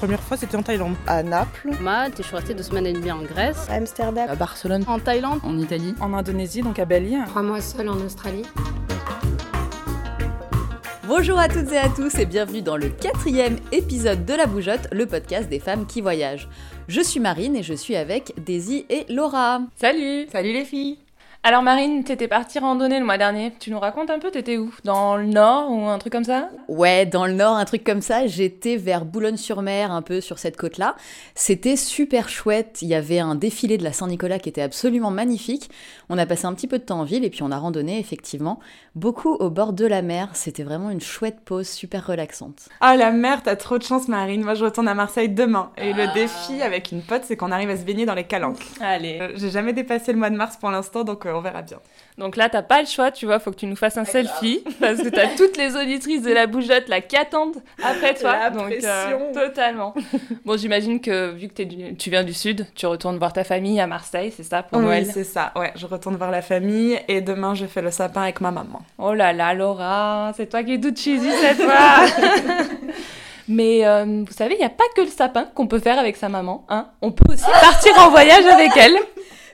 première fois, c'était en Thaïlande. À Naples. Malte, et je suis restée deux semaines et demie en Grèce. À Amsterdam. À Barcelone. En Thaïlande. En Italie. En Indonésie, donc à Bali. Trois mois seule en Australie. Bonjour à toutes et à tous et bienvenue dans le quatrième épisode de La Bougeotte, le podcast des femmes qui voyagent. Je suis Marine et je suis avec Daisy et Laura. Salut Salut les filles alors Marine, t'étais partie randonner le mois dernier. Tu nous racontes un peu, t'étais où? Dans le nord ou un truc comme ça? Ouais, dans le nord, un truc comme ça. J'étais vers Boulogne-sur-Mer, un peu sur cette côte-là. C'était super chouette. Il y avait un défilé de la Saint-Nicolas qui était absolument magnifique. On a passé un petit peu de temps en ville et puis on a randonné effectivement beaucoup au bord de la mer. C'était vraiment une chouette pause super relaxante. Ah la mer, t'as trop de chance Marine. Moi je retourne à Marseille demain. Et le défi avec une pote, c'est qu'on arrive à se baigner dans les calanques. Allez. Euh, J'ai jamais dépassé le mois de mars pour l'instant, donc euh, on verra bien. Donc là, t'as pas le choix, tu vois, faut que tu nous fasses un selfie parce que t'as toutes les auditrices de la bougeotte là qui attendent après toi. La donc pression. totalement. bon, j'imagine que vu que du- tu viens du sud, tu retournes voir ta famille à Marseille, c'est ça pour oui, Noël? c'est ça. Ouais, je retourne voir la famille et demain je fais le sapin avec ma maman. Oh là là, Laura, c'est toi qui es toute cheesy cette fois. Mais euh, vous savez, il n'y a pas que le sapin qu'on peut faire avec sa maman. Hein On peut aussi partir en voyage avec elle.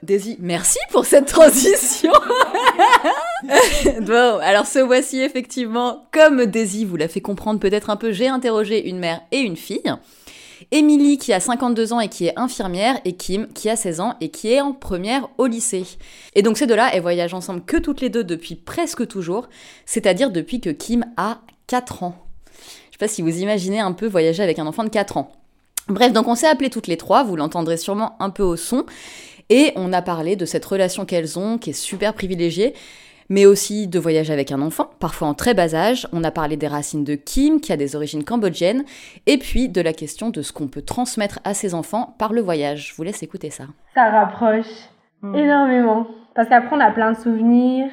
Daisy, merci pour cette transition. bon, alors ce voici effectivement, comme Daisy vous l'a fait comprendre peut-être un peu, j'ai interrogé une mère et une fille. Émilie qui a 52 ans et qui est infirmière et Kim qui a 16 ans et qui est en première au lycée. Et donc ces deux-là, elles voyagent ensemble que toutes les deux depuis presque toujours, c'est-à-dire depuis que Kim a 4 ans. Je sais pas si vous imaginez un peu voyager avec un enfant de 4 ans. Bref, donc on s'est appelées toutes les trois, vous l'entendrez sûrement un peu au son. Et on a parlé de cette relation qu'elles ont, qui est super privilégiée, mais aussi de voyager avec un enfant, parfois en très bas âge. On a parlé des racines de Kim, qui a des origines cambodgiennes, et puis de la question de ce qu'on peut transmettre à ses enfants par le voyage. Je vous laisse écouter ça. Ça rapproche énormément. Parce qu'après, on a plein de souvenirs.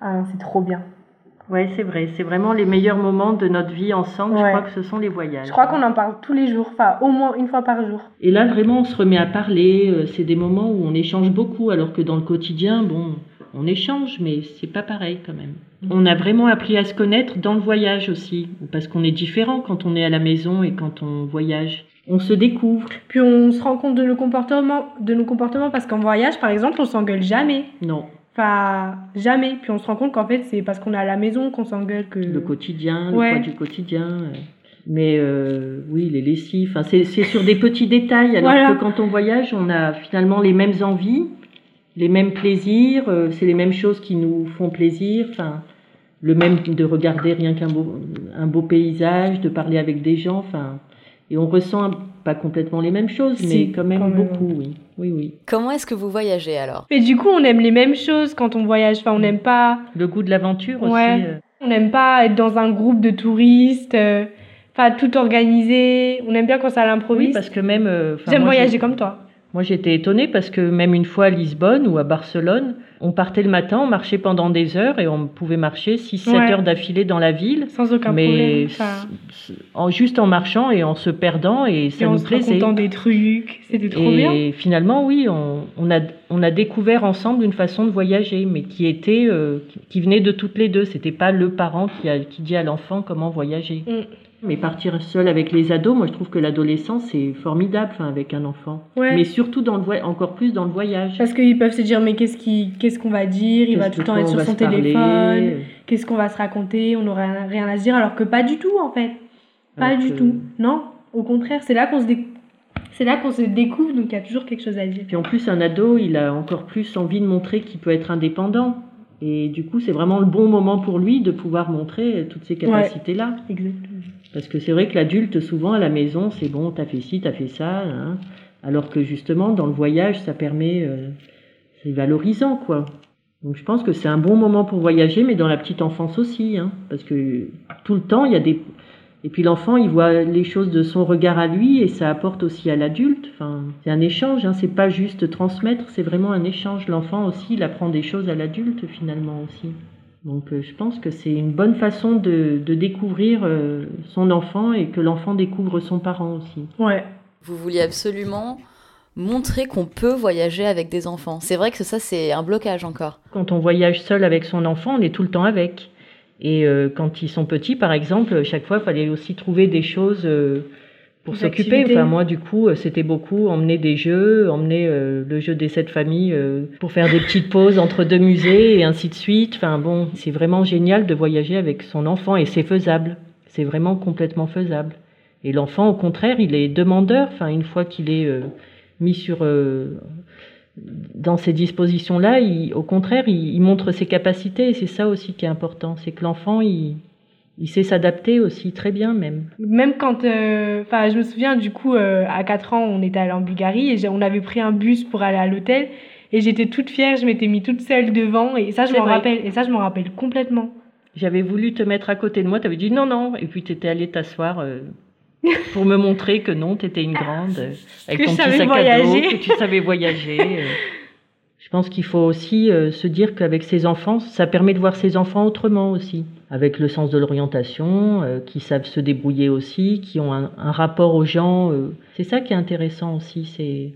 Ah non, c'est trop bien. Ouais, c'est vrai. C'est vraiment les meilleurs moments de notre vie ensemble. Je crois que ce sont les voyages. Je crois qu'on en parle tous les jours, enfin au moins une fois par jour. Et là, vraiment, on se remet à parler. euh, C'est des moments où on échange beaucoup, alors que dans le quotidien, bon, on échange, mais c'est pas pareil quand même. On a vraiment appris à se connaître dans le voyage aussi, parce qu'on est différent quand on est à la maison et quand on voyage. On se découvre. Puis on se rend compte de nos comportements, de nos comportements parce qu'en voyage, par exemple, on s'engueule jamais. Non, Enfin, jamais. Puis on se rend compte qu'en fait, c'est parce qu'on est à la maison qu'on s'engueule que. le quotidien, Ouais. le poids du quotidien. euh. Mais euh, oui, les lessives, enfin, c'est c'est sur des petits détails, alors Voilà. que quand on voyage, on a finalement les mêmes envies, les mêmes plaisirs, euh, c'est les mêmes choses qui nous font plaisir, enfin, le même de regarder rien qu'un beau, un beau paysage, de parler avec des gens, enfin, et on ressent pas complètement les mêmes choses, Si, mais quand même quand même. beaucoup, oui, oui, oui. Comment est-ce que vous voyagez alors? Mais du coup, on aime les mêmes choses quand on voyage. Enfin, on n'aime pas. Le goût de l'aventure aussi. Ouais. euh, On n'aime pas être dans un groupe de touristes. euh, Enfin, tout organisé. On aime bien quand ça à oui, parce que même. euh, J'aime voyager comme toi. Moi, j'étais étonnée parce que même une fois à Lisbonne ou à Barcelone, on partait le matin, on marchait pendant des heures et on pouvait marcher 6-7 Ouais. heures d'affilée dans la ville, Sans aucun mais problème. S- en, juste en marchant et en se perdant et ça et en nous plaisait. racontant des trucs. C'était trop et bien. finalement, oui, on, on, a, on a découvert ensemble une façon de voyager, mais qui était, euh, qui- qui venait de toutes les deux. C'était pas le parent qui, a, qui dit à l'enfant comment voyager. Mm. Mais partir seul avec les ados, moi je trouve que l'adolescence c'est formidable, enfin, avec un enfant. Ouais. Mais surtout dans le voy- encore plus dans le voyage. Parce qu'ils peuvent se dire, mais qu'est-ce qu'est-ce qu'on va dire? Il va tout le temps être on sur son parler, téléphone. Qu'est-ce qu'on va se raconter? On n'aura rien à se dire, alors que pas du tout, en fait. Pas alors du que- tout. Non, au contraire, c'est là qu'on se, dé- c'est là qu'on se découvre, donc il y a toujours quelque chose à dire. Puis en plus, un ado, il a encore plus envie de montrer qu'il peut être indépendant. Et du coup, c'est vraiment le bon moment pour lui de pouvoir montrer toutes ces capacités-là. Exactement. Parce que c'est vrai que l'adulte, souvent à la maison, c'est bon, t'as fait ci, t'as fait ça. hein. Alors que justement, dans le voyage, ça permet. euh, c'est valorisant, quoi. Donc je pense que c'est un bon moment pour voyager, mais dans la petite enfance aussi. Hein, parce que tout le temps, il y a des. Et puis l'enfant, il voit les choses de son regard à lui et ça apporte aussi à l'adulte. C'est un échange, hein, c'est pas juste transmettre, c'est vraiment un échange. L'enfant aussi, il apprend des choses à l'adulte finalement aussi. Donc euh, je pense que c'est une bonne façon de, de découvrir euh, son enfant et que l'enfant découvre son parent aussi. Ouais. Vous vouliez absolument montrer qu'on peut voyager avec des enfants. C'est vrai que ça, c'est un blocage encore. Quand on voyage seul avec son enfant, on est tout le temps avec. Et euh, quand ils sont petits, par exemple, chaque fois, il fallait aussi trouver des choses euh, pour s'occuper. Enfin, moi, du coup, euh, c'était beaucoup emmener des jeux, emmener euh, le jeu des sept familles euh, pour faire des petites pauses entre deux musées et ainsi de suite. Enfin, bon, c'est vraiment génial de voyager avec son enfant et c'est faisable. C'est vraiment complètement faisable. Et l'enfant, au contraire, il est demandeur. Enfin, une fois qu'il est euh, mis sur dans ces dispositions-là, au contraire, il, il montre ses capacités. Et c'est ça aussi qui est important, c'est que l'enfant, il, il sait s'adapter aussi très bien même. Même quand, euh, enfin, je me souviens du coup, euh, à 4 ans, on était allé en Bulgarie et on avait pris un bus pour aller à l'hôtel et j'étais toute fière, je m'étais mis toute seule devant et ça, je m'en rappelle. Et ça, je m'en rappelle complètement. J'avais voulu te mettre à côté de moi, tu avais dit non, non, et puis tu étais allée t'asseoir euh, pour me montrer que non, tu étais une grande, euh, avec Que ton petit sac à voyager. dos, que tu savais voyager. Je pense qu'il faut aussi euh, se dire qu'avec ses enfants, ça permet de voir ses enfants autrement aussi, avec le sens de l'orientation, euh, qui savent se débrouiller aussi, qui ont un, rapport aux gens. euh. C'est ça qui est intéressant aussi. C'est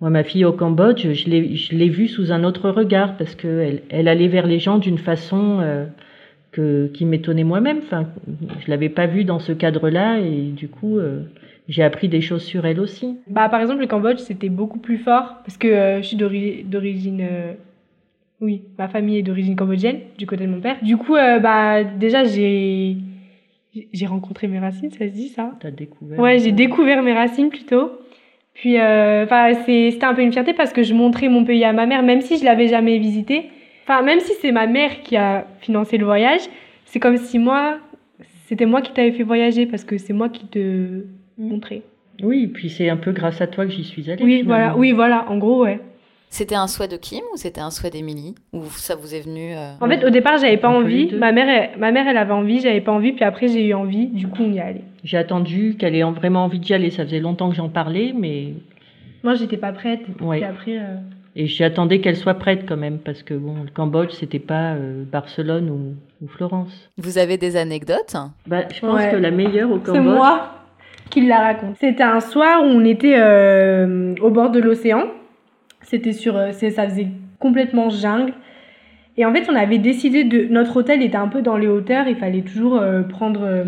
moi, ma fille au Cambodge, je l'ai, vue sous un autre regard parce qu'elle elle allait vers les gens d'une façon qui m'étonnait moi-même. Enfin, je l'avais pas vue dans ce cadre-là et du coup, j'ai appris des choses sur elle aussi. Bah, par exemple, le Cambodge, c'était beaucoup plus fort parce que euh, je suis d'ori- d'origine. euh, Oui, ma famille est d'origine cambodgienne, du côté de mon père. Du coup, euh, bah, déjà, j'ai. J'ai rencontré mes racines, ça se dit ça? T'as découvert. Ouais, j'ai découvert mes racines plutôt. Puis, enfin, c'était un peu une fierté parce que je montrais mon pays à ma mère, même si je l'avais jamais visité. Enfin, même si c'est ma mère qui a financé le voyage, c'est comme si moi, c'était moi qui t'avais fait voyager parce que c'est moi qui te montrais. Oui, et puis c'est un peu grâce à toi que j'y suis allée. Oui, finalement. voilà, oui, voilà, en gros, ouais. C'était un souhait de Kim ou c'était un souhait d'Émilie Ou ça vous est venu euh, En fait, au départ, j'avais pas Un envie. Ma mère, elle, ma mère, elle avait envie, j'avais pas envie, puis après, j'ai eu envie, du coup, on y est allé. J'ai attendu qu'elle ait vraiment envie d'y aller. Ça faisait longtemps que j'en parlais, mais Moi, j'étais pas prête. Ouais. Puis après, euh, et j'attendais qu'elle soit prête quand même parce que bon, le Cambodge c'était pas euh, Barcelone ou, ou Florence. Vous avez des anecdotes? Bah, je pense Ouais. que la meilleure au c'est Cambodge. moi qui la raconte. C'était un soir où on était euh, au bord de l'océan. C'était sur, euh, ça faisait complètement jungle. Et en fait, on avait décidé de, notre hôtel était un peu dans les hauteurs. Il fallait toujours euh, prendre euh,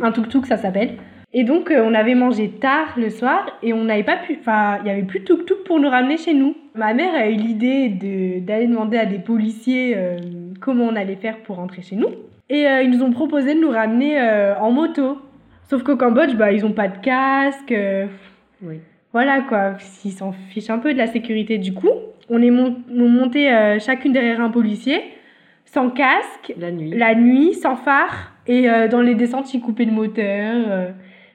un tuk-tuk, ça s'appelle. Et donc, euh, on avait mangé tard le soir et on n'avait pas pu. Enfin, il y avait plus de tuk-tuk pour nous ramener chez nous. Ma mère a eu l'idée de- d'aller demander à des policiers comment on allait faire pour rentrer chez nous. Et ils nous ont proposé de nous ramener en moto. Sauf qu'au Cambodge, bah, ils ont pas de casque. euh, Oui. voilà quoi, ils s'en fichent un peu de la sécurité. Du coup, on est mon- on monté euh, chacune derrière un policier, sans casque, La nuit. la nuit, sans phare, et euh, dans les descentes, ils coupaient le moteur. euh.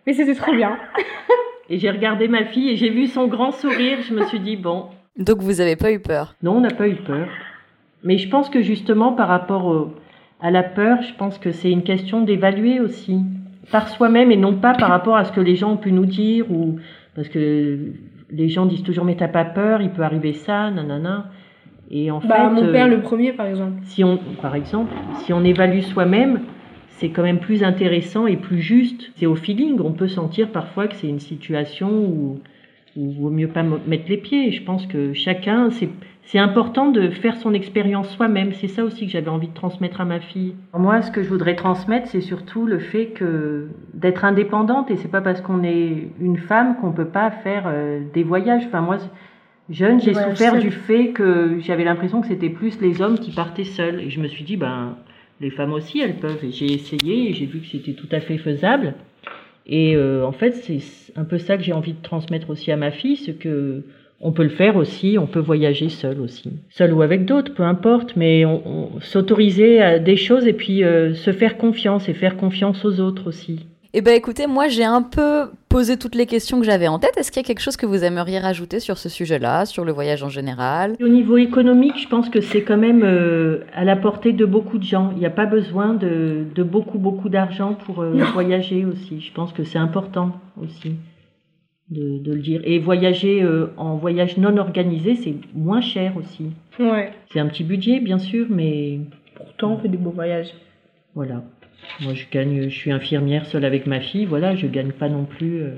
Mais c'était trop bien. Et j'ai regardé ma fille et j'ai vu son grand sourire. Je me suis dit bon, Donc vous avez pas eu peur? Non, on n'a pas eu peur. Mais je pense que justement par rapport au- à la peur, je pense que c'est une question d'évaluer aussi par soi-même et non pas par rapport à ce que les gens ont pu nous dire ou parce que les gens disent toujours mais t'as pas peur, il peut arriver ça, nanana. Et en Bah, fait, mon euh, père, le premier, par exemple. si on, par exemple, si on évalue soi-même, c'est quand même plus intéressant et plus juste. C'est au feeling. On peut sentir parfois que c'est une situation où où vaut mieux pas mettre les pieds. Je pense que chacun, c'est c'est important de faire son expérience soi-même. C'est ça aussi que j'avais envie de transmettre à ma fille. Moi, ce que je voudrais transmettre, c'est surtout le fait que d'être indépendante. Et c'est pas parce qu'on est une femme qu'on peut pas faire euh, des voyages. Enfin, moi, jeune, j'ai souffert du fait que j'avais l'impression que c'était plus les hommes qui partaient seuls. Et je me suis dit, ben, les femmes aussi, elles peuvent. Et j'ai essayé et j'ai vu que c'était tout à fait faisable. Et euh, en fait, c'est un peu ça que j'ai envie de transmettre aussi à ma fille, c'est que on peut le faire aussi, on peut voyager seul aussi, seul ou avec d'autres, peu importe, mais on, on- s'autoriser à des choses et puis euh, se faire confiance et faire confiance aux autres aussi. Eh ben écoutez, moi j'ai un peu posé toutes les questions que j'avais en tête. Est-ce qu'il y a quelque chose que vous aimeriez rajouter sur ce sujet-là, sur le voyage en général? Au niveau économique, je pense que c'est quand même euh, à la portée de beaucoup de gens. Il n'y a pas besoin de, de beaucoup, beaucoup d'argent pour euh, voyager aussi. Je pense que c'est important aussi de, de le dire. Et voyager euh, en voyage non organisé, c'est moins cher aussi. Ouais. C'est un petit budget, bien sûr, mais Pourtant, on fait des beaux voyages. voilà. Moi, je gagne, je suis infirmière seule avec ma fille, voilà, je gagne pas non plus. euh,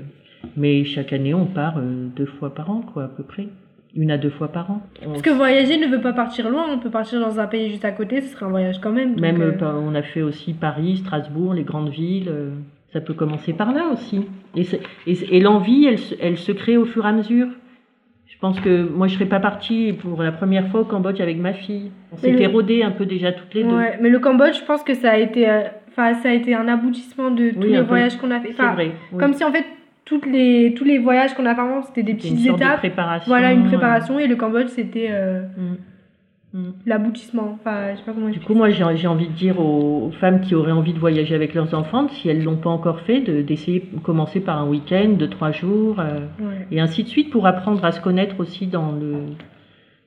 mais chaque année, on part euh, deux fois par an, quoi, à peu près. Une à deux fois par an. On- Parce que voyager ne veut pas partir loin, on peut partir dans un pays juste à côté, ce serait un voyage quand même. Même, on a fait aussi Paris, Strasbourg, les grandes villes. Ça peut commencer par là aussi. Et, c'est- et- et l'envie, elle, se- elle se crée au fur et à mesure. Je pense que moi, je serais pas partie pour la première fois au Cambodge avec ma fille. On s'était le- un peu déjà toutes les deux. Ouais, mais le Cambodge, je pense que ça a été, euh, ça a été un aboutissement de tous Oui, les voyages qu'on a fait. C'est vrai. oui. Comme si en fait toutes les tous les voyages qu'on a fait avant, c'était des C'est une petites sorte de étapes. préparation. Voilà, une euh, préparation et le Cambodge, c'était euh, mm. L'aboutissement. Enfin, je sais pas comment Du coup, moi, j'ai j'ai envie de dire aux, femmes qui auraient envie de voyager avec leurs enfants, si elles l'ont pas encore fait, de- d'essayer de commencer par un week-end de trois jours, euh, Ouais. et ainsi de suite, pour apprendre à se connaître aussi dans, le,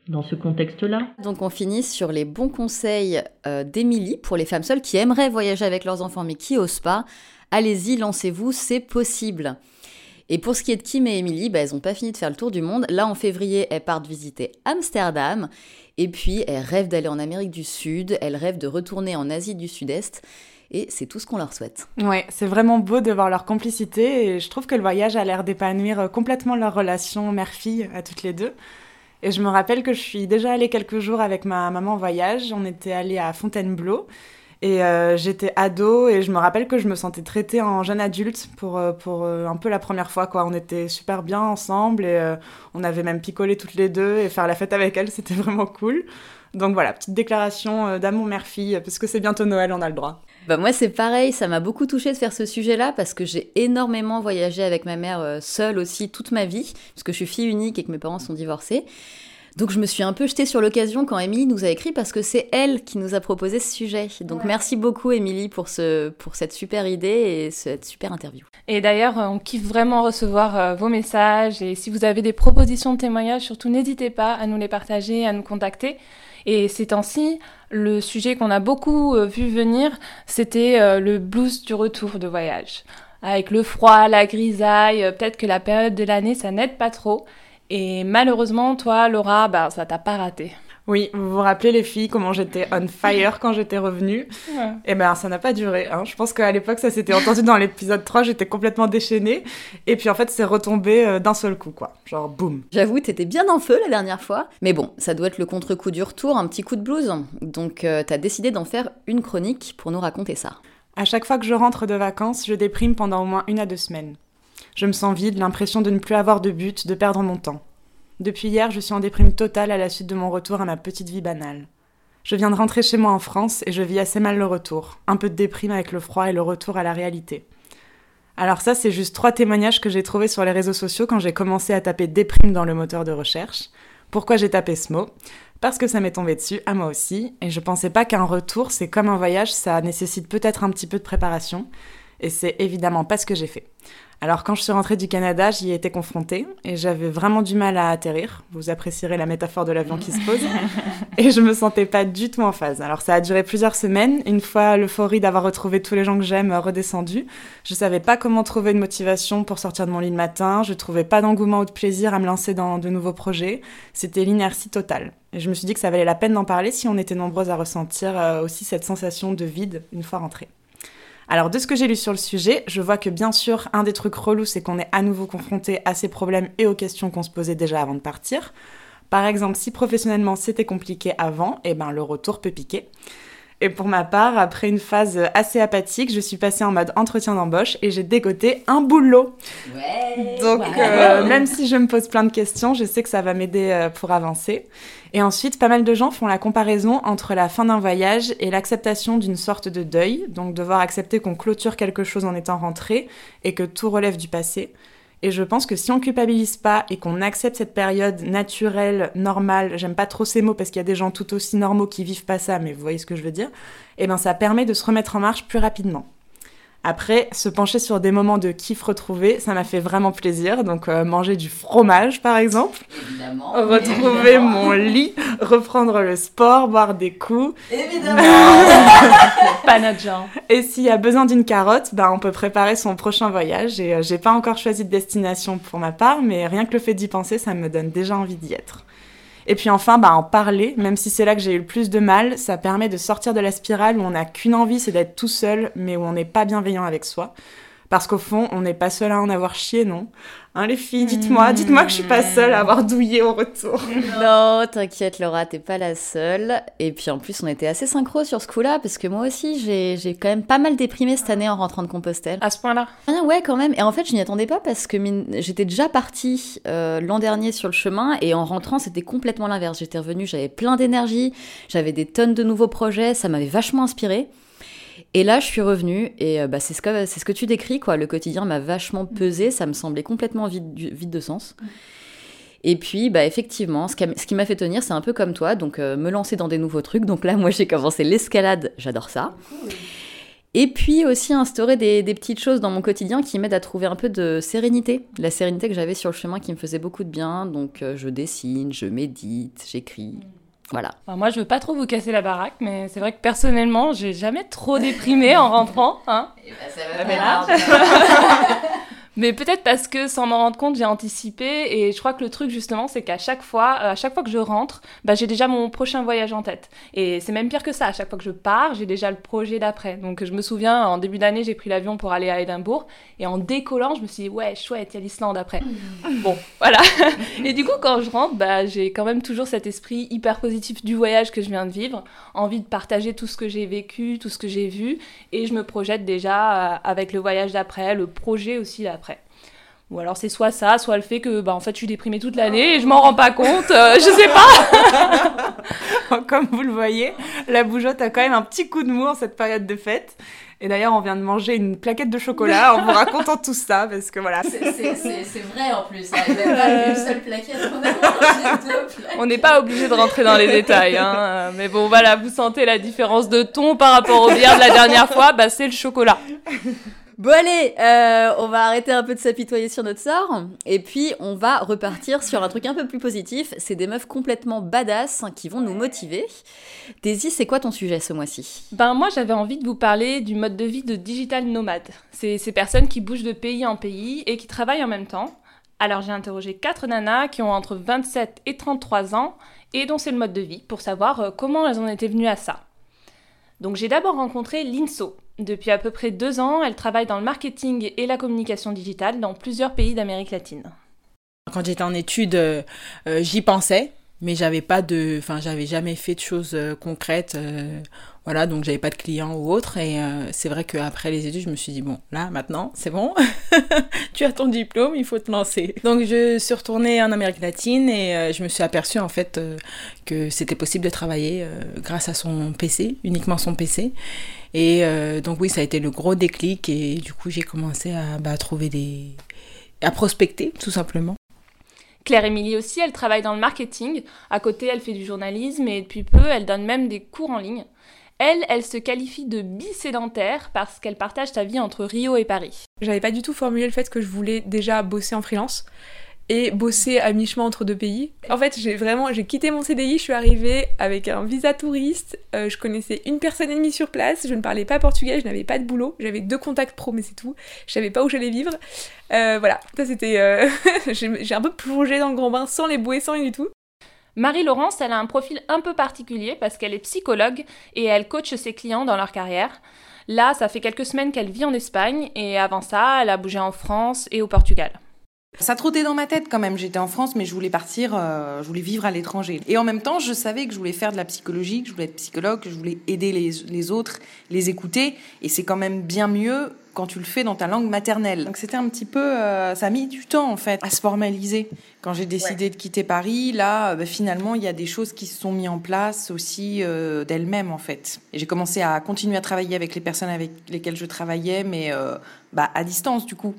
dans ce contexte-là. Donc on finit sur les bons conseils euh, d'Émilie pour les femmes seules qui aimeraient voyager avec leurs enfants mais qui osent pas. Allez-y, lancez-vous, c'est possible. Et pour ce qui est de Kim et Émilie, bah, elles n'ont pas fini de faire le tour du monde. Là, en février, elles partent visiter Amsterdam. Et puis, elles rêvent d'aller en Amérique du Sud. Elles rêvent de retourner en Asie du Sud-Est. Et c'est tout ce qu'on leur souhaite. Ouais, c'est vraiment beau de voir leur complicité et je trouve que le voyage a l'air d'épanouir euh, complètement leur relation mère-fille à toutes les deux. Et je me rappelle que je suis déjà allée quelques jours avec ma maman en voyage. On était allé à Fontainebleau et euh, j'étais ado et je me rappelle que je me sentais traitée en jeune adulte pour, euh, pour euh, un peu la première fois. Quoi. On était super bien ensemble et on avait même picolé toutes les deux et faire la fête avec elle, c'était vraiment cool. Donc voilà, petite déclaration d'amour mère-fille parce que c'est bientôt Noël, on a le droit. Bah moi c'est pareil, ça m'a beaucoup touché de faire ce sujet-là parce que j'ai énormément voyagé avec ma mère seule aussi toute ma vie, parce que je suis fille unique et que mes parents sont divorcés. Donc je me suis un peu jetée sur l'occasion quand Émilie nous a écrit parce que c'est elle qui nous a proposé ce sujet. Donc merci beaucoup Émilie pour, ce, pour cette super idée et cette super interview. Et d'ailleurs, euh, on kiffe vraiment recevoir euh, vos messages. Et si vous avez des propositions de témoignages, surtout n'hésitez pas à nous les partager, à nous contacter. Et ces temps-ci, le sujet qu'on a beaucoup euh, vu venir, c'était le blues du retour de voyage. Avec le froid, la grisaille, peut-être que la période de l'année, ça n'aide pas trop. Et malheureusement, toi, Laura, bah, ça t'a pas raté. Oui, vous vous rappelez les filles, comment j'étais on fire quand j'étais revenue? Eh ben, ça n'a pas duré. Hein. Je pense qu'à l'époque, ça s'était entendu dans l'épisode 3, j'étais complètement déchaînée. Et puis en fait, c'est retombé euh, d'un seul coup, quoi. Genre, boum. J'avoue, t'étais bien en feu la dernière fois. Mais bon, ça doit être le contre-coup du retour, un petit coup de blues. Donc euh, t'as décidé d'en faire une chronique pour nous raconter ça. À chaque fois que je rentre de vacances, je déprime pendant au moins une à deux semaines. Je me sens vide, l'impression de ne plus avoir de but, de perdre mon temps. Depuis hier, je suis en déprime totale à la suite de mon retour à ma petite vie banale. Je viens de rentrer chez moi en France et je vis assez mal le retour. Un peu de déprime avec le froid et le retour à la réalité. Alors ça, c'est juste trois témoignages que j'ai trouvés sur les réseaux sociaux quand j'ai commencé à taper déprime dans le moteur de recherche. Pourquoi j'ai tapé ce mot? Parce que ça m'est tombé dessus, à moi aussi, et je pensais pas qu'un retour, c'est comme un voyage, ça nécessite peut-être un petit peu de préparation, et c'est évidemment pas ce que j'ai fait. Alors quand je suis rentrée du Canada, j'y ai été confrontée et j'avais vraiment du mal à atterrir. Vous apprécierez la métaphore de l'avion qui se pose. Et je me sentais pas du tout en phase. Alors ça a duré plusieurs semaines. Une fois l'euphorie d'avoir retrouvé tous les gens que j'aime redescendue, je savais pas comment trouver une motivation pour sortir de mon lit le matin. Je trouvais pas d'engouement ou de plaisir à me lancer dans de nouveaux projets. C'était l'inertie totale. Et je me suis dit que ça valait la peine d'en parler si on était nombreuses à ressentir euh, aussi cette sensation de vide une fois rentrée. Alors, de ce que j'ai lu sur le sujet, je vois que bien sûr, un des trucs relous, c'est qu'on est à nouveau confronté à ces problèmes et aux questions qu'on se posait déjà avant de partir. Par exemple, si professionnellement c'était compliqué avant, eh ben le retour peut piquer. Et pour ma part, après une phase assez apathique, je suis passée en mode entretien d'embauche et j'ai dégoté un boulot. Donc, euh, même si je me pose plein de questions, je sais que ça va m'aider euh, pour avancer. Et ensuite, pas mal de gens font la comparaison entre la fin d'un voyage et l'acceptation d'une sorte de deuil, donc devoir accepter qu'on clôture quelque chose en étant rentré et que tout relève du passé. Et je pense que si on culpabilise pas et qu'on accepte cette période naturelle, normale, j'aime pas trop ces mots parce qu'il y a des gens tout aussi normaux qui vivent pas ça, mais vous voyez ce que je veux dire, et ben ça permet de se remettre en marche plus rapidement. Après, se pencher sur des moments de kiff retrouvés, ça m'a fait vraiment plaisir. Donc, euh, manger du fromage, par exemple. Évidemment. Retrouver mon lit, reprendre le sport, boire des coups. Évidemment. Pas notre genre. Et s'il y a besoin d'une carotte, ben, on peut préparer son prochain voyage. Et euh, j'ai pas encore choisi de destination pour ma part, mais rien que le fait d'y penser, ça me donne déjà envie d'y être. Et puis enfin, bah, en parler, même si c'est là que j'ai eu le plus de mal, ça permet de sortir de la spirale où on n'a qu'une envie, c'est d'être tout seul, mais où on n'est pas bienveillant avec soi. Parce qu'au fond, on n'est pas seul à en avoir chié, non? Hein, les filles, dites-moi, dites-moi que je suis pas seule à avoir douillé au retour. Non, t'inquiète Laura, t'es pas la seule. Et puis en plus, on était assez synchro sur ce coup-là, parce que moi aussi, j'ai j'ai quand même pas mal déprimé cette année en rentrant de Compostelle. À ce point-là Ah ouais, quand même. Et en fait, je n'y attendais pas parce que j'étais déjà partie euh, l'an dernier sur le chemin et en rentrant, c'était complètement l'inverse. J'étais revenue, j'avais plein d'énergie, j'avais des tonnes de nouveaux projets, ça m'avait vachement inspiré. Et là, je suis revenue et euh, bah, c'est ce, que- c'est ce que tu décris, quoi. Le quotidien m'a vachement pesé, ça me semblait complètement vide, vide de sens. Et puis, bah, effectivement, ce qui a- ce qui m'a fait tenir, c'est un peu comme toi, donc euh, me lancer dans des nouveaux trucs. Donc là, moi, j'ai commencé l'escalade, j'adore ça. Et puis aussi instaurer des, des petites choses dans mon quotidien qui m'aident à trouver un peu de sérénité. La sérénité que j'avais sur le chemin qui me faisait beaucoup de bien. Donc euh, je dessine, je médite, j'écris. Voilà. Enfin, moi, je veux pas trop vous casser la baraque, mais c'est vrai que personnellement, j'ai jamais trop déprimé en rentrant. Hein. mais là- Mais peut-être parce que sans m'en rendre compte, j'ai anticipé et je crois que le truc justement, c'est qu'à chaque fois, euh, à chaque fois que je rentre, bah, j'ai déjà mon prochain voyage en tête. Et c'est même pire que ça. À chaque fois que je pars, j'ai déjà le projet d'après. Donc je me souviens, en début d'année, j'ai pris l'avion pour aller à Édimbourg et en décollant, je me suis dit ouais, chouette, il y a l'Islande après. bon, voilà. et du coup, quand je rentre, bah, j'ai quand même toujours cet esprit hyper positif du voyage que je viens de vivre, envie de partager tout ce que j'ai vécu, tout ce que j'ai vu, et je me projette déjà euh, avec le voyage d'après, le projet aussi d'après. Ou alors c'est soit ça, soit le fait que bah, en fait je suis déprimée toute l'année et je m'en rends pas compte, euh, je sais pas. Comme vous le voyez, la bougeotte a quand même un petit coup de mou en cette période de fête. Et d'ailleurs, on vient de manger une plaquette de chocolat en vous racontant tout ça, parce que voilà. C'est vrai en plus. hein. Il n'y a pas une seule plaquette. On a mangé deux plaquettes. On n'est pas obligé de rentrer dans les détails, hein. euh, mais bon voilà, vous sentez la différence de ton par rapport au bière de la dernière fois, bah c'est le chocolat. Bon allez, euh, on va arrêter un peu de s'apitoyer sur notre sort. Et puis on va repartir sur un truc un peu plus positif. C'est des meufs complètement badass qui vont nous motiver. Daisy, c'est quoi ton sujet ce mois-ci? Ben moi j'avais envie de vous parler du mode de vie de digital nomade. C'est ces personnes qui bougent de pays en pays et qui travaillent en même temps. Alors j'ai interrogé quatre nanas qui ont entre 27 et 33 ans et dont c'est le mode de vie pour savoir euh, comment elles en étaient venues à ça. Donc j'ai d'abord rencontré Linso. Depuis à peu près deux ans, elle travaille dans le marketing et la communication digitale dans plusieurs pays d'Amérique latine. Quand j'étais en études, euh, euh, j'y pensais, mais j'avais pas de, enfin, j'avais jamais fait de choses euh, concrètes, voilà, donc j'avais pas de clients ou autre. Et euh, c'est vrai qu'après les études, je me suis dit bon, là, maintenant, c'est bon, tu as ton diplôme, il faut te lancer. Donc je suis retournée en Amérique latine et euh, je me suis aperçue en fait euh, que c'était possible de travailler grâce à son PC, uniquement son PC. Et donc oui, ça a été le gros déclic et du coup j'ai commencé à bah, trouver des, à prospecter tout simplement. Claire Émilie aussi, elle travaille dans le marketing. À côté, elle fait du journalisme et depuis peu, elle donne même des cours en ligne. Elle, elle se qualifie de bisédentaire parce qu'elle partage sa vie entre Rio et Paris. J'avais pas du tout formulé le fait que je voulais déjà bosser en freelance et bosser à mi-chemin entre deux pays. En fait, j'ai vraiment j'ai quitté mon CDI, je suis arrivée avec un visa touriste, euh, je connaissais une personne et demie sur place, je ne parlais pas portugais, je n'avais pas de boulot, j'avais deux contacts pro mais c'est tout, je savais pas où j'allais vivre. Euh, voilà, ça c'était euh, j'ai un peu plongé dans le grand bain sans les bouées, sans rien du tout. Marie-Laurence, elle a un profil un peu particulier parce qu'elle est psychologue et elle coach ses clients dans leur carrière. Là, ça fait quelques semaines qu'elle vit en Espagne et avant ça, elle a bougé en France et au Portugal. Ça trottait dans ma tête quand même. J'étais en France, mais je voulais partir, euh, je voulais vivre à l'étranger. Et en même temps, je savais que je voulais faire de la psychologie, que je voulais être psychologue, que je voulais aider les autres, les écouter. Et c'est quand même bien mieux quand tu le fais dans ta langue maternelle. Donc c'était un petit peu, euh, ça a mis du temps en fait à se formaliser. Quand j'ai décidé de quitter Paris, là, euh, bah, finalement, il y a des choses qui se sont mises en place aussi euh, d'elles-mêmes en fait. Et j'ai commencé à continuer à travailler avec les personnes avec lesquelles je travaillais, mais euh, bah, à distance du coup.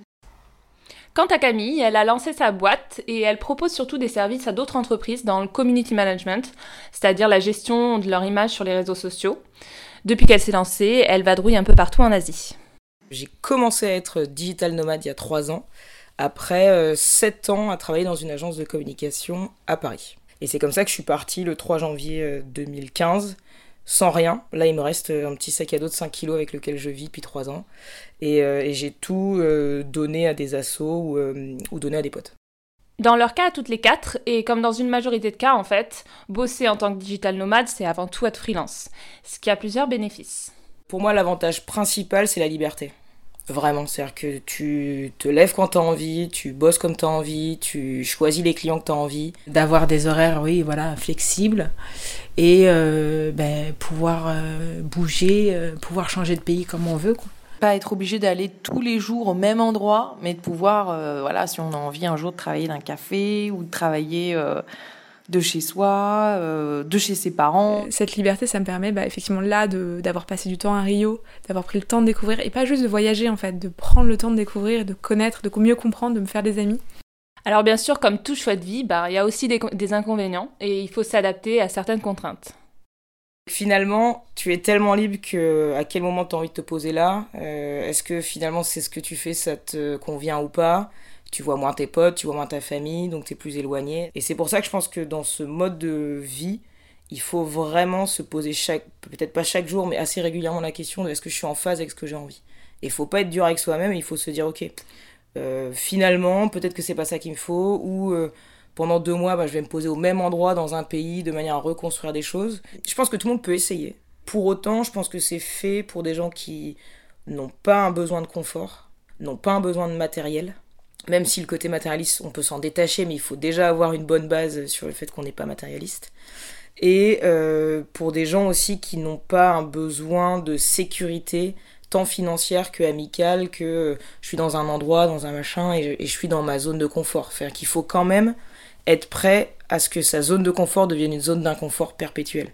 Quant à Camille, elle a lancé sa boîte et elle propose surtout des services à d'autres entreprises dans le community management, c'est-à-dire la gestion de leur image sur les réseaux sociaux. Depuis qu'elle s'est lancée, elle vadrouille un peu partout en Asie. J'ai commencé à être digital nomade il y a trois ans, après euh, sept ans à travailler dans une agence de communication à Paris. Et c'est comme ça que je suis partie le 3 janvier euh, 2015, sans rien. Là, il me reste euh, un petit sac à dos de 5 kilos avec lequel je vis depuis trois ans. Et, euh, et j'ai tout euh, donné à des assos ou, euh, ou donné à des potes. Dans leur cas, à toutes les quatre, et comme dans une majorité de cas en fait, bosser en tant que digital nomade, c'est avant tout être freelance, ce qui a plusieurs bénéfices. Pour moi, l'avantage principal, c'est la liberté. Vraiment, c'est-à-dire que tu te lèves quand tu as envie, tu bosses comme tu as envie, tu choisis les clients que tu as envie. D'avoir des horaires, oui, voilà, flexibles et euh, ben, pouvoir euh, bouger, euh, pouvoir changer de pays comme on veut. Pas être obligé d'aller tous les jours au même endroit, mais de pouvoir, voilà, si on a envie un jour de travailler d'un café ou de travailler de chez soi, euh, de chez ses parents. Cette liberté, ça me permet bah, effectivement là d'avoir passé du temps à Rio, d'avoir pris le temps de découvrir, et pas juste de voyager en fait, de prendre le temps de découvrir, de connaître, de mieux comprendre, de me faire des amis. Alors bien sûr, comme tout choix de vie, bah, il y a aussi des, inconvénients, et il faut s'adapter à certaines contraintes. Finalement, tu es tellement libre que à quel moment tu as envie de te poser là? Euh, Est-ce que finalement c'est ce que tu fais, ça te convient ou pas? Tu vois moins tes potes, tu vois moins ta famille, donc tu es plus éloigné. Et c'est pour ça que je pense que dans ce mode de vie, il faut vraiment se poser chaque, peut-être pas chaque jour, mais assez régulièrement la question de est-ce que je suis en phase avec ce que j'ai envie. Et il faut pas être dur avec soi-même, il faut se dire ok, euh, finalement peut-être que c'est pas ça qu'il me faut, ou euh, pendant deux mois bah, je vais me poser au même endroit dans un pays de manière à reconstruire des choses. Je pense que tout le monde peut essayer. Pour autant, je pense que c'est fait pour des gens qui n'ont pas un besoin de confort, n'ont pas un besoin de matériel, même si le côté matérialiste, on peut s'en détacher, mais il faut déjà avoir une bonne base sur le fait qu'on n'est pas matérialiste. Et euh, pour des gens aussi qui n'ont pas un besoin de sécurité, tant financière que amicale, que euh, je suis dans un endroit, dans un machin, et je, suis dans ma zone de confort. Faire qu'il faut quand même être prêt à ce que sa zone de confort devienne une zone d'inconfort perpétuel.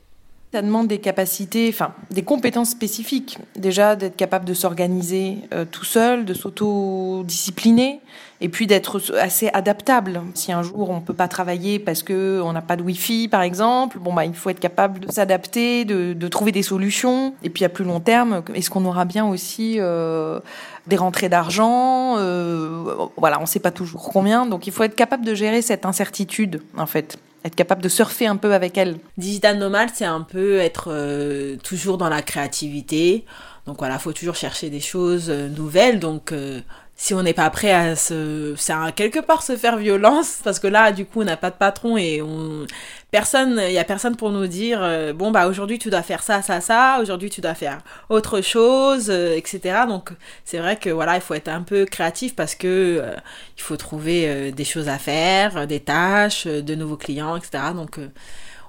Ça demande des capacités, enfin des compétences spécifiques. Déjà d'être capable de s'organiser euh, tout seul, de s'auto-discipliner, et puis d'être assez adaptable. Si un jour on peut pas travailler parce que on n'a pas de wifi par exemple, bon bah il faut être capable de s'adapter, de, de, trouver des solutions. Et puis à plus long terme, est-ce qu'on aura bien aussi euh, des rentrées d'argent euh, Voilà, on sait pas toujours combien, donc il faut être capable de gérer cette incertitude en fait être capable de surfer un peu avec elle. Digital nomade, c'est un peu être euh, toujours dans la créativité. Donc voilà, faut toujours chercher des choses euh, nouvelles. Donc euh, si on n'est pas prêt à se, quelque part se faire violence parce que là, du coup, on n'a pas de patron et on, personne, il y a personne pour nous dire, euh, bon bah aujourd'hui tu dois faire ça, ça, ça, aujourd'hui tu dois faire autre chose, euh, etc. Donc c'est vrai que voilà, il faut être un peu créatif parce que euh, il faut trouver des choses à faire, des tâches, de nouveaux clients, etc. Donc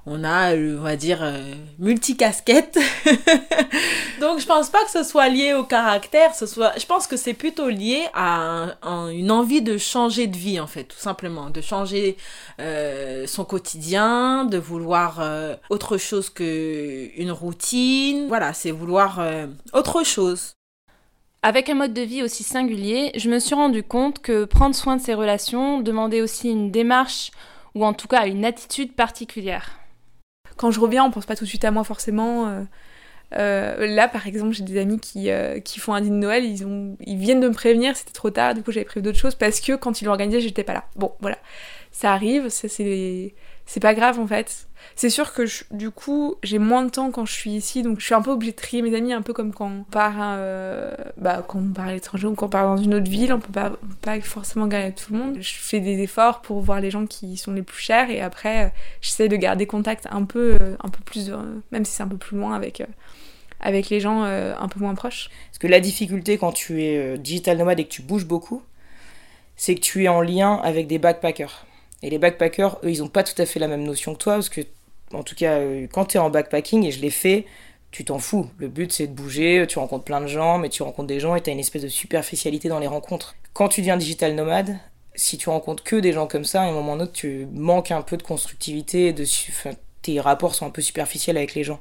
on a, euh, on va dire, euh, multicasquette. Donc je pense pas que ce soit lié au caractère, ce soit, je pense que c'est plutôt lié à, une envie de changer de vie en fait, tout simplement, de changer euh, son quotidien, de vouloir autre chose que une routine. Voilà, c'est vouloir autre chose. Avec un mode de vie aussi singulier, je me suis rendu compte que prendre soin de ses relations demandait aussi une démarche ou en tout cas une attitude particulière quand je reviens, on pense pas tout de suite à moi forcément. Euh, euh, là, par exemple, j'ai des amis qui, euh, qui font un dîner de Noël, ils, ils viennent de me prévenir, c'était trop tard, du coup j'avais prévu d'autres choses parce que quand ils l'ont organisé, j'étais pas là. Bon, voilà, ça arrive, c'est pas grave en fait. C'est sûr que du coup, j'ai moins de temps quand je suis ici, donc je suis un peu obligée de trier mes amis, un peu comme quand on part, euh, bah, quand on part à l'étranger ou quand on part dans une autre ville, on peut pas, pas forcément garder tout le monde. Je fais des efforts pour voir les gens qui sont les plus chers et après, euh, j'essaie de garder contact un peu, euh, un peu plus, même si c'est un peu plus loin avec avec les gens un peu moins proches. Parce que la difficulté quand tu es digital nomade et que tu bouges beaucoup, c'est que tu es en lien avec des backpackers. Et les backpackers, eux, ils n'ont pas tout à fait la même notion que toi, parce que, en tout cas, euh, quand tu es en backpacking, et je l'ai fait, tu t'en fous. Le but, c'est de bouger, tu rencontres plein de gens, mais tu rencontres des gens et tu as une espèce de superficialité dans les rencontres. Quand tu deviens digital nomade, si tu rencontres que des gens comme ça, à un moment ou autre, tu manques un peu de constructivité, de, tes rapports sont un peu superficiels avec les gens.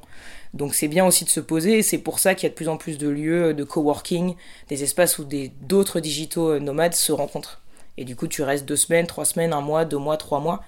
Donc c'est bien aussi de se poser, et c'est pour ça qu'il y a de plus en plus de lieux de coworking, des espaces où d'autres digitaux euh, nomades se rencontrent. Et du coup, tu restes deux semaines, trois semaines, un mois, deux mois, trois mois.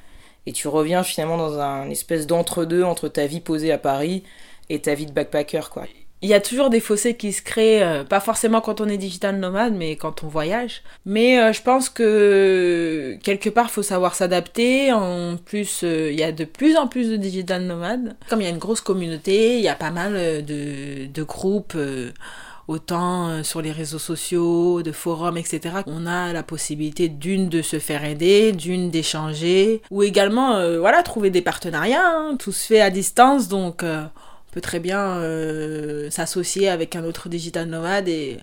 Et tu reviens finalement dans un espèce d'entre-deux entre ta vie posée à Paris et ta vie de backpacker, quoi. Il y a toujours des fossés qui se créent, euh, pas forcément quand on est digital nomade, mais quand on voyage. Mais euh, je pense que quelque part, il faut savoir s'adapter. En plus, euh, il y a de plus en plus de digital nomades. Comme il y a une grosse communauté, il y a pas mal de, de groupes autant euh, sur les réseaux sociaux, de forums, etc. On a la possibilité d'une de se faire aider, d'une d'échanger, ou également, euh, voilà, trouver des partenariats. Hein. Tout se fait à distance, donc euh, on peut très bien s'associer avec un autre digital nomade et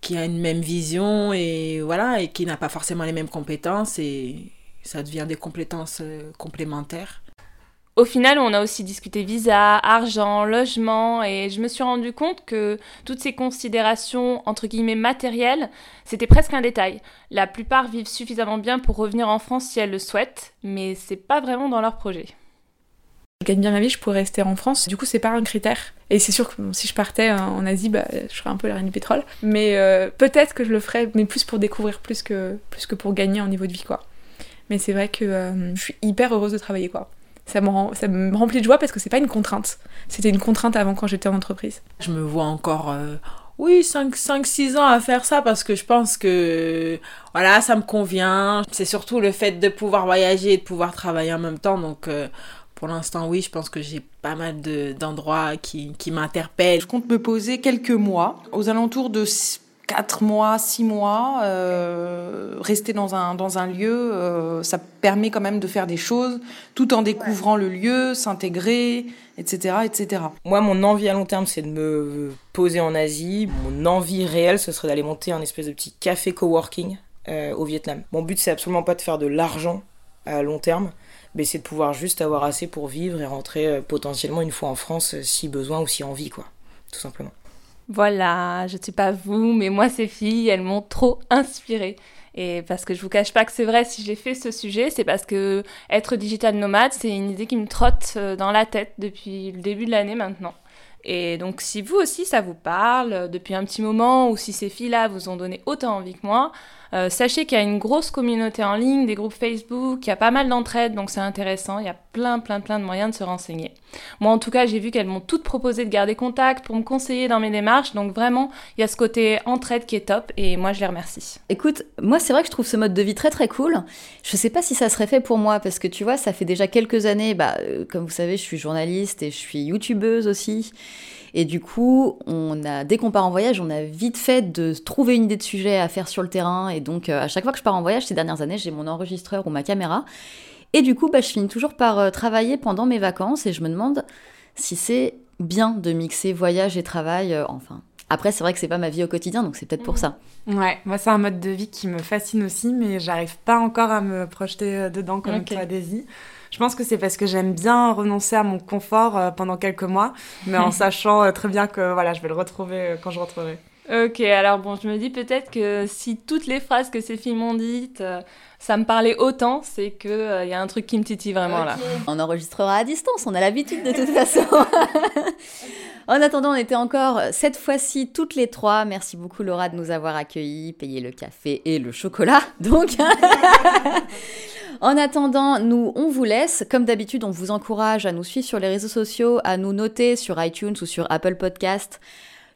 qui a une même vision et voilà et qui n'a pas forcément les mêmes compétences et ça devient des compétences complémentaires. Au final, on a aussi discuté visa, argent, logement, et je me suis rendu compte que toutes ces considérations, entre guillemets, matérielles, c'était presque un détail. La plupart vivent suffisamment bien pour revenir en France si elles le souhaitent, mais c'est pas vraiment dans leur projet. Je gagne bien ma vie, je pourrais rester en France. Du coup, c'est pas un critère. Et c'est sûr que si je partais en Asie, bah, je serais un peu la reine du pétrole. Mais euh, peut-être que je le ferais, mais plus pour découvrir, plus que, plus que pour gagner en niveau de vie, quoi. Mais c'est vrai que euh, je suis hyper heureuse de travailler, quoi ça me, ça me remplit de joie parce que c'est pas une contrainte. C'était une contrainte avant quand j'étais en entreprise. Je me vois encore, euh, oui, 5-6 ans à faire ça parce que je pense que, voilà, ça me convient. C'est surtout le fait de pouvoir voyager et de pouvoir travailler en même temps. Donc, euh, pour l'instant, oui, je pense que j'ai pas mal d'endroits qui, qui m'interpellent. Je compte me poser quelques mois, aux alentours de 4 mois, 6 mois, euh, rester dans un, dans un lieu, euh, ça permet quand même de faire des choses tout en découvrant le lieu, s'intégrer, etc., etc. Moi, mon envie à long terme, c'est de me poser en Asie. Mon envie réelle, ce serait d'aller monter un espèce de petit café coworking euh, au Vietnam. Mon but, c'est absolument pas de faire de l'argent à long terme, mais c'est de pouvoir juste avoir assez pour vivre et rentrer potentiellement une fois en France si besoin ou si envie, quoi, tout simplement. Voilà, je ne sais pas vous, mais moi, ces filles, elles m'ont trop inspirée. Et parce que je vous cache pas que c'est vrai, si j'ai fait ce sujet, c'est parce que être digital nomade, c'est une idée qui me trotte euh, dans la tête depuis le début de l'année maintenant. Et donc, si vous aussi ça vous parle depuis un petit moment, ou si ces filles-là vous ont donné autant envie que moi, euh, sachez qu'il y a une grosse communauté en ligne, des groupes Facebook, il y a pas mal d'entraide, donc c'est intéressant, il y a plein, plein, plein de moyens de se renseigner. Moi, en tout cas, j'ai vu qu'elles m'ont toutes proposé de garder contact pour me conseiller dans mes démarches, donc vraiment, il y a ce côté entraide qui est top, et moi, je les remercie. Écoute, moi, c'est vrai que je trouve ce mode de vie très, très cool. Je sais pas si ça serait fait pour moi, parce que tu vois, ça fait déjà quelques années, bah, euh, comme vous savez, je suis journaliste et je suis youtubeuse aussi. Et du coup, on a, dès qu'on part en voyage, on a vite fait de trouver une idée de sujet à faire sur le terrain. Et donc, euh, à chaque fois que je pars en voyage, ces dernières années, j'ai mon enregistreur ou ma caméra. Et du coup, bah, je finis toujours par euh, travailler pendant mes vacances et je me demande si c'est bien de mixer voyage et travail. Euh, enfin, après, c'est vrai que c'est pas ma vie au quotidien, donc c'est peut-être pour ça. Ouais, moi c'est un mode de vie qui me fascine aussi, mais j'arrive pas encore à me projeter dedans comme okay. toi, Daisy. Je pense que c'est parce que j'aime bien renoncer à mon confort euh, pendant quelques mois, mais en sachant euh, très bien que voilà, je vais le retrouver euh, quand je rentrerai. Ok, alors bon, je me dis peut-être que si toutes les phrases que ces filles m'ont dites, ça me parlait autant, c'est qu'il il y a un truc qui me titille vraiment là. On enregistrera à distance, on a l'habitude de toute façon. en attendant, on était encore cette fois-ci toutes les trois. Merci beaucoup Laura de nous avoir accueillis, payé le café et le chocolat. Donc... En attendant, nous, on vous laisse. Comme d'habitude, on vous encourage à nous suivre sur les réseaux sociaux, à nous noter sur iTunes ou sur Apple Podcast.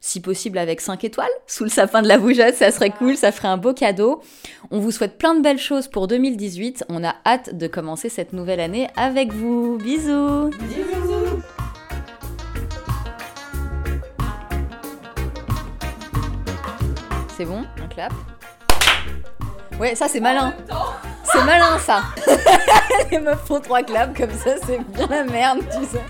Si possible avec 5 étoiles, sous le sapin de la bougeotte, ça serait cool, ça ferait un beau cadeau. On vous souhaite plein de belles choses pour 2018. On a hâte de commencer cette nouvelle année avec vous. Bisous Bisous C'est bon Un clap? Ouais, ça c'est malin. C'est malin ça. Les meufs font trois claps comme ça, c'est bien la merde, tu sais.